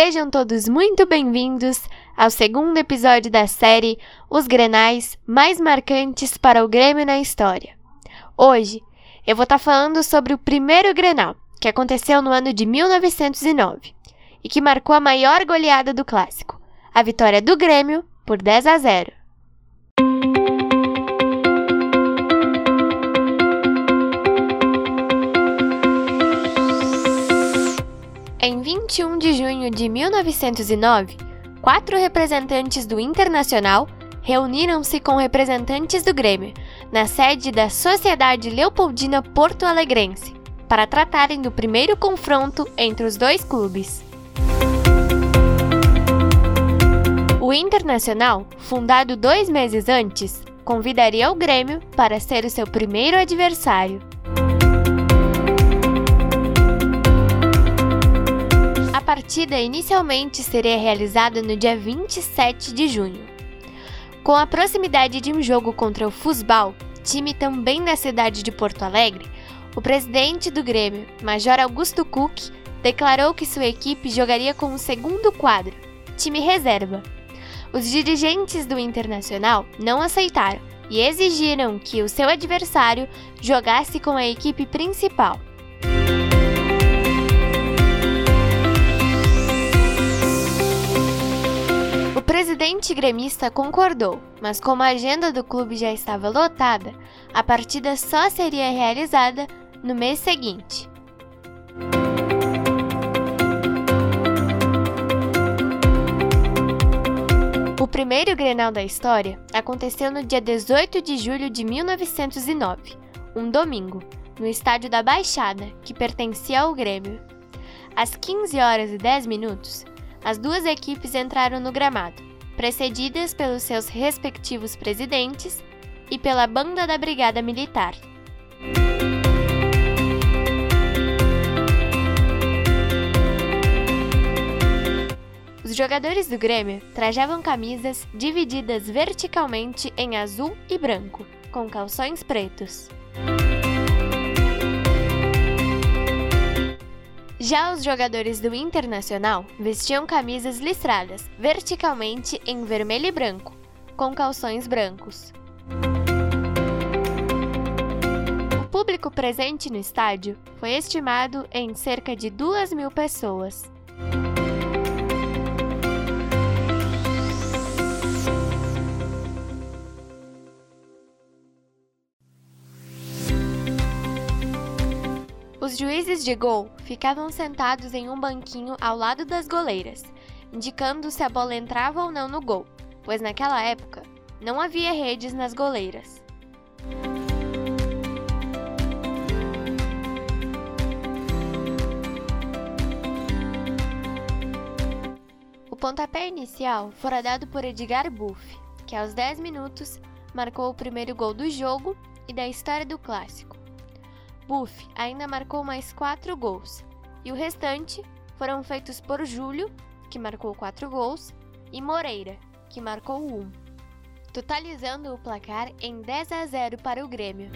Sejam todos muito bem-vindos ao segundo episódio da série Os Grenais mais marcantes para o Grêmio na história. Hoje eu vou estar falando sobre o primeiro Grenal, que aconteceu no ano de 1909 e que marcou a maior goleada do clássico, a vitória do Grêmio por 10 a 0. Em 21 de junho de 1909, quatro representantes do Internacional reuniram-se com representantes do Grêmio na sede da Sociedade Leopoldina Porto Alegrense para tratarem do primeiro confronto entre os dois clubes. O Internacional, fundado dois meses antes, convidaria o Grêmio para ser o seu primeiro adversário. Partida inicialmente seria realizada no dia 27 de junho. Com a proximidade de um jogo contra o Fusbal, time também da cidade de Porto Alegre, o presidente do Grêmio, Major Augusto Cook, declarou que sua equipe jogaria com o segundo quadro, time reserva. Os dirigentes do Internacional não aceitaram e exigiram que o seu adversário jogasse com a equipe principal. Presidente gremista concordou, mas como a agenda do clube já estava lotada, a partida só seria realizada no mês seguinte. O primeiro Grenal da história aconteceu no dia 18 de julho de 1909, um domingo, no estádio da Baixada, que pertencia ao Grêmio. Às 15 horas e 10 minutos, as duas equipes entraram no gramado, precedidas pelos seus respectivos presidentes e pela banda da Brigada Militar. Os jogadores do Grêmio trajavam camisas divididas verticalmente em azul e branco, com calções pretos. Já os jogadores do Internacional vestiam camisas listradas verticalmente em vermelho e branco, com calções brancos. O público presente no estádio foi estimado em cerca de 2 mil pessoas. Os juízes de gol ficavam sentados em um banquinho ao lado das goleiras, indicando se a bola entrava ou não no gol, pois naquela época não havia redes nas goleiras. O pontapé inicial fora dado por Edgar Buff, que aos 10 minutos marcou o primeiro gol do jogo e da história do clássico. Buff ainda marcou mais quatro gols, e o restante foram feitos por Júlio, que marcou quatro gols, e Moreira, que marcou um, totalizando o placar em 10 a 0 para o Grêmio.